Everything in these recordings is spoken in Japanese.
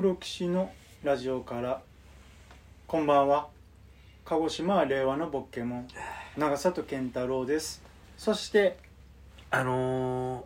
黒騎士のラジオからこんばんは。鹿児島は令和のボッケモン。長里健太郎です。そしてあの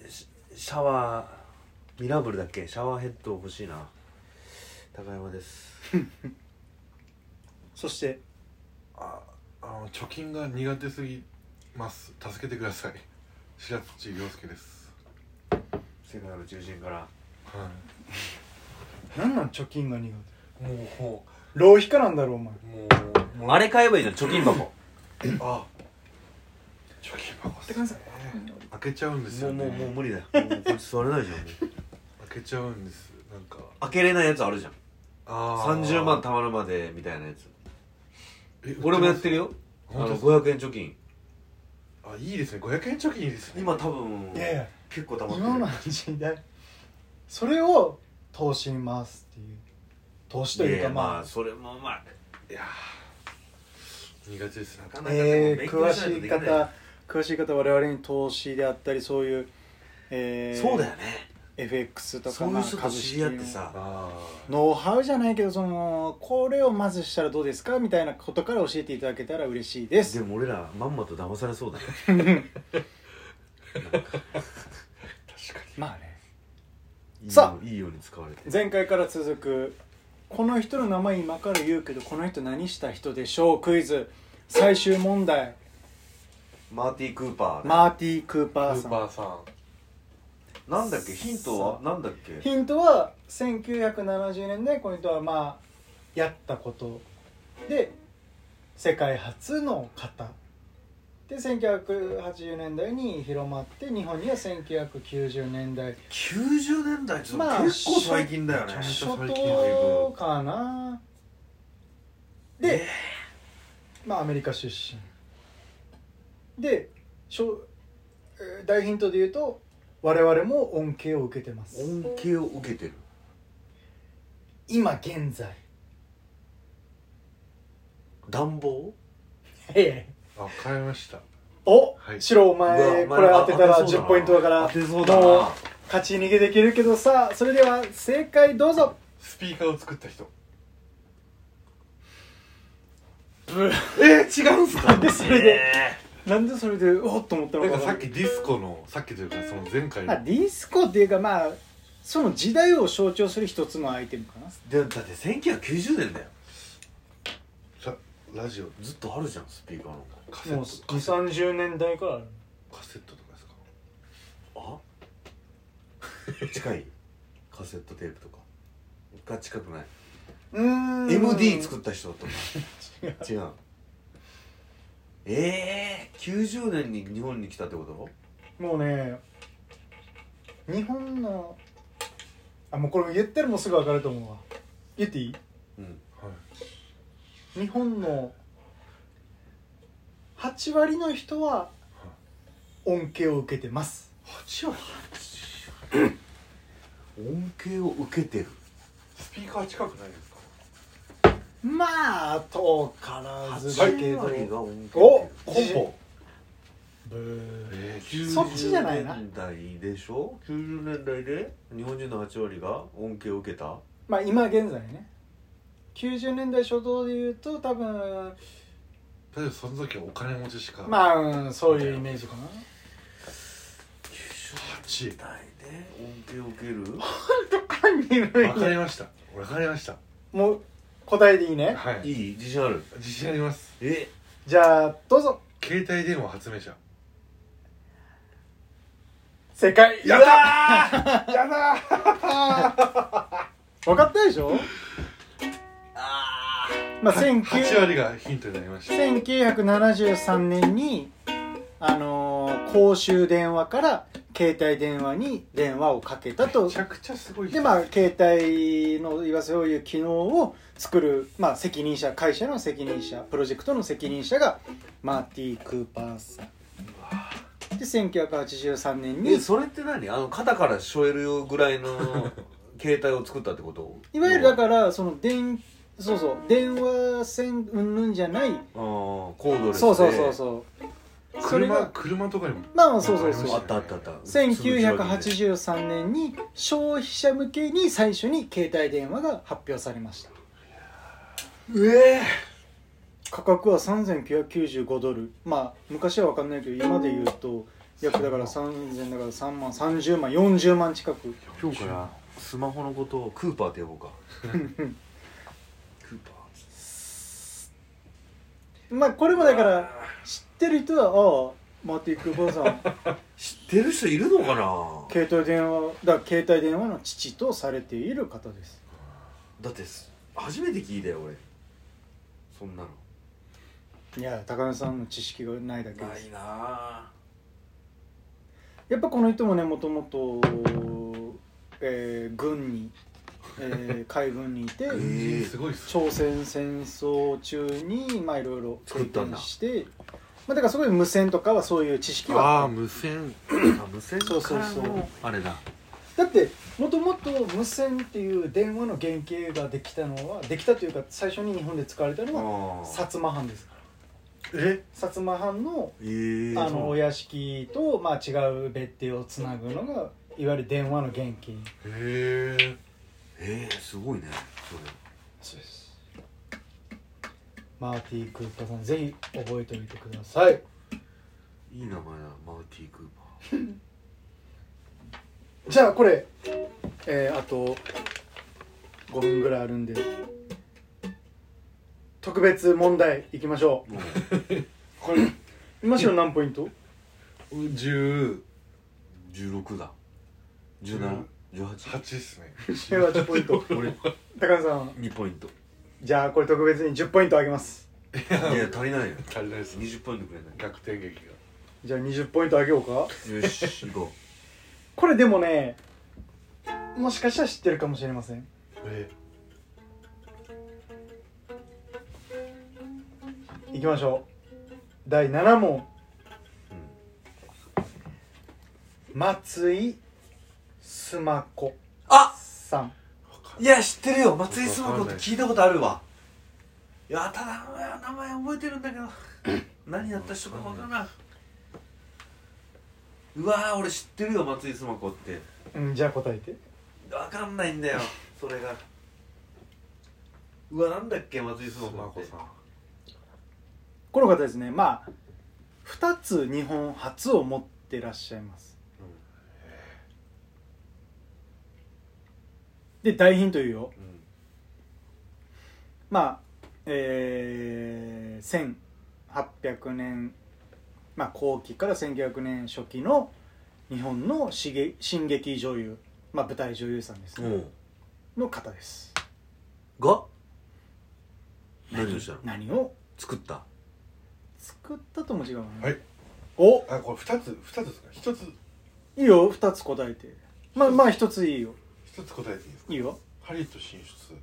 ー、シシャワーミラブルだっけ？シャワーヘッド欲しいな。高山です。そしてああの貯金が苦手すぎます。助けてください。白土亮介です。世界の中心からは何なん貯金が苦手？いもうも浪費家なんだろお前。うもうあれ買えばいいじゃん貯金箱。あ。貯金箱。てください開けちゃうんですもうよね。もうもう無理だよ。もうこいつ座れないじゃん。開けちゃうんです。なんか。開けれないやつあるじゃん。あー。30万貯まるまでみたいなやつ。え俺もやってるよ。あの本当ですか？500円貯金。あいいですね。500円貯金いいですね。今多分いやいや。結構貯まってる。今の時代それを投資に回すっていう。投資というかいやままあ。あそれもまあいやー苦手ですなかなかえー、勉詳しい方詳しい方我々に投資であったりそういう、えー、そうだよね。FX とかそういう人と知り合ってさ。あノウハウじゃないけどそのこれをまずしたらどうですかみたいなことから教えていただけたら嬉しいです。でも俺らまんまと騙されそうだね。ー確かまあねさよいいように使われて前回から続くこの人の名前今から言うけどこの人何した人でしょうクイズ。最終問題。マーティ・クーパー、マーティ・クーにパーさん。スーパーさん。なんだっけ？ヒントは？なんだっけ？ヒントは1970年代この人はまあやったこと。で世界初の方で1980年代に広まって日本には1990年代。90年代ってまあ結構最近だよね。初頭かな。で、まあアメリカ出身。でしょえー大ヒントで言うと我々も恩恵を受けてます。恩恵を受けてる。今現在。暖房？ええあ買いました。お、はい。白お前これ当てたら当てそうだな。10ポイントだからもう勝ち逃げできるけどさそれでは正解どうぞ。スピーカーを作った人。ブえー、違うんすか？なんでそれで、なんでそれでおっと思ったのな。んかかさっきディスコのさっきというかその前回の。あディスコっていうかまあその時代を象徴する一つのアイテムかな。でだって1990年だよララジオずっとあるじゃんスピーカーの。カセッもうトカセッ2 3 0年代から。あるトカセットとかですか？あ？近い。カセットテープとか。が近くない。m MD 作った人とか 違う。違う。ええー、90年に日本に来たってこと？もうね日本のあもうこれ言ってるもすぐ分かると思うわ。言っていい？うん。はい日本の8割の人は恩恵を受けてます。8割？恩恵を受けてる。スピーカー近くないですか？まあ遠からずだけど、8割が恩恵を受けてるおコンボえ90そっちじゃないな。年代でしょ？90年代で？日本人の8割が恩恵を受けた？まあ今現在ね90年代初頭で言うと多分例えばその時はお金持ちしかまあ、うん、そういうイメージかな。90年代で恩恵を受ける？わかりました。わかりました。もう答えでいいね。はい。いい？自信ある？自信あります。え？じゃあどうぞ。携帯電話発明者。正解やった！ー。やだ分 かったでしょ？あまあー8 19割がヒントになりました。1973年にあのー公衆電話から携帯電話に電話をかけたと。めちゃくちゃすごい人でまあ携帯の言わせそういう機能を作る、まあ、責任者会社の責任者プロジェクトの責任者がマーティ・クーパーさん。で1983年にえそれって何？あの肩からしょえるよぐらいの携帯を作ったってこと？いわゆるだからその電そうそう。電話線うんぬんじゃない。あーコードレスで。そうそうそうそう。それが車車とかにも。まあまあそうそうそうああったあったあった。1983年に消費者向けに最初に携帯電話が発表されました。うえ価格は3995ドル。まあ昔は分かんないけど今で言うと約だから3000だから3万30万40万近く。今日からスマホのことをクーパーって呼ぼうか クーパまあこれもだから知ってる人はああマーティ・クーパーさん。ー 知ってる人いるのかな？携帯電話だから携帯電話の父とされている方です。だってす初めて聞いたよ俺。そんなの。いや高野さんの知識がないだけです。ないなあ。やっぱこの人もねもともと、えー軍に、えー海軍にいて朝鮮戦争中にまあいろいろ経作ったんだ。験してまあだからすごい無線とかはそういう知識あはあ無線。あ無線そうそう。からそうのあれだ。だってもともと無線っていう電話の原型ができたのはできたというか最初に日本で使われたのはあ薩摩藩ですえ？薩摩藩のえー、あのお屋敷と、まあ、違う別邸をつなぐのがいわゆる電話の原型。へええー、すごいねそうです。マーティー・クーパーさんぜひ覚えておいてください。それいい名前だマーティー・クーパー。じゃあこれ、えーあと5分ぐらいあるんで特別問題いきましょもうう。これ今しろ何ポイント？18 16だ。うん1718っすね。18ポイント。俺。高野さん。2ポイント。じゃあこれ特別に10ポイントあげます。いや足りないよ。足りないっす20ポイントくれない？逆転劇が。じゃあ20ポイントあげようか。よし行ここれでもねもしかしたら知ってるかもしれません。えいきましょう。第7問。松井須磨子あ！さん。いや知ってるよ。松井須磨子って聞いたことあるわ。い。やただ名前覚えてるんだけど。何やった人かわからないうわー俺知ってるよ松井須磨子って。うんじゃあ答えて。わかんないんだよそれが。うわなんだっけ松井須スマコさん。この方ですね。まあ2つ日本初を持ってらっしゃいますで大ヒント言うよ。うん。まあえー、1800年まあ後期から1900年初期の日本のしげ新劇女優まあ舞台女優さんですね、うん。の方です。が？何？をした？の何を？作った？作ったとも違うねはい。お？あこれ二つ二つですか？一つ。いいよ2つ答えて。まあまあ1ついいよ一つ答えていいですか？いいよ。ハリウッド進出。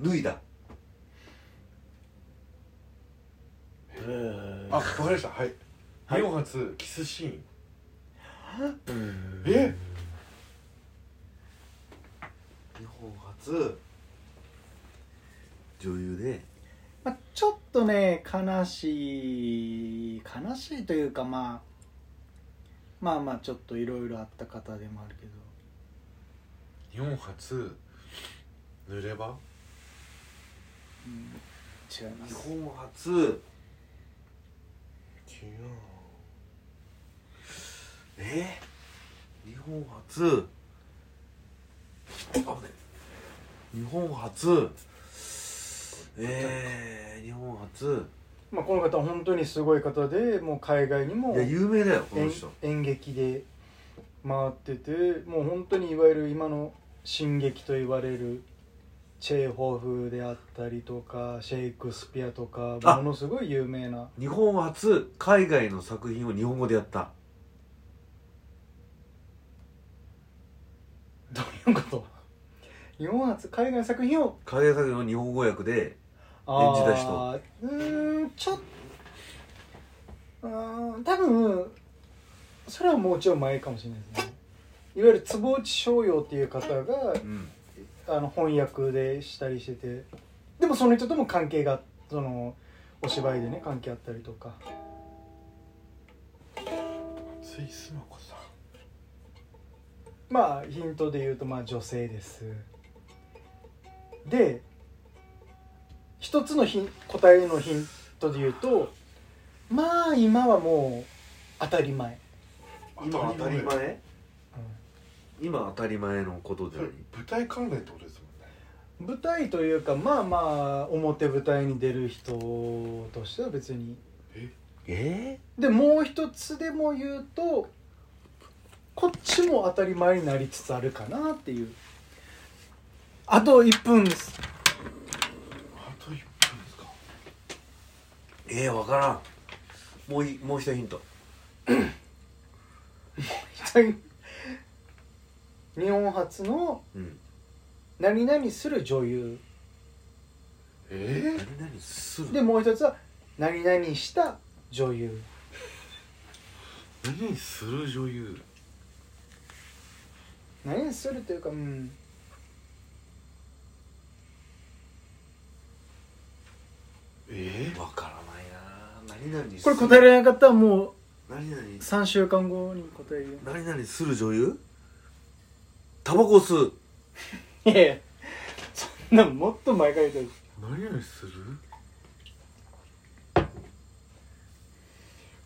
脱いだ。あわかりました。はい。はい。日本初キスシーン。え？日本初。女優で。まあ、ちょっとね悲しい悲しいというかまあまあまあちょっといろいろあった方でもあるけど。日本初濡れ場？違いま日す本初。違うえ？ー、日本初？あ危ない日本初？えー、日本初まあ、この方は本当にすごい方でもう海外にもいや有名だよこの演人。演劇で回っててもう本当にいわゆる今の新劇と言われるチェーホフであったりとかシェイクスピアとかあ！ものすごい有名な。日本初海外の作品を日本語でやった。どういうこと？日本初海外作品を？海外作品を日本語訳であ演じた人。ーうーんちょっうーん多分それはもうちょい前かもしれないですね。いわゆる坪内逍遥っていう方がうん。あの翻訳でしたりしててででもその人とも関係がそのお芝居でね関係あったりとか。松井須磨子さん。まあヒントで言うとまあ女性です。で一つのヒン答えのヒントで言うとまあ今はもう当たり前、今当たり前？う今当たり前のことで舞台関連ってことですもんね。ん舞台というかまあまあ表舞台に出る人としては別に。え？でもう一つでも言うとこっちも当たり前になりつつあるかなっていう。あと1分ですあと1分ですかー、えー、分からん。もういもう一ヒント。日本初のうん。何々する女優。え何々するでもう一つは何々した女優。ー、何にする女優。何々するというかうんえ分からないな何々すこれ答えられなかったらもう何々？3週間後に答えるよ。何々する女優？タバコ吸う。いやいやそんなんもっと前から言った何々する？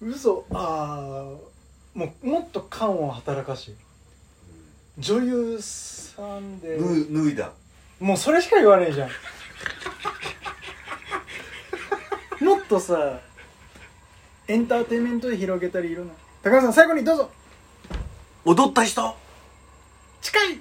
嘘。ああもうもっと感を働かし女優さんで。脱脱いだ。もうそれしか言わねえじゃん。もっとさエンターテインメントで広げたりいろんな高橋さん最後にどうぞ。踊った人。近い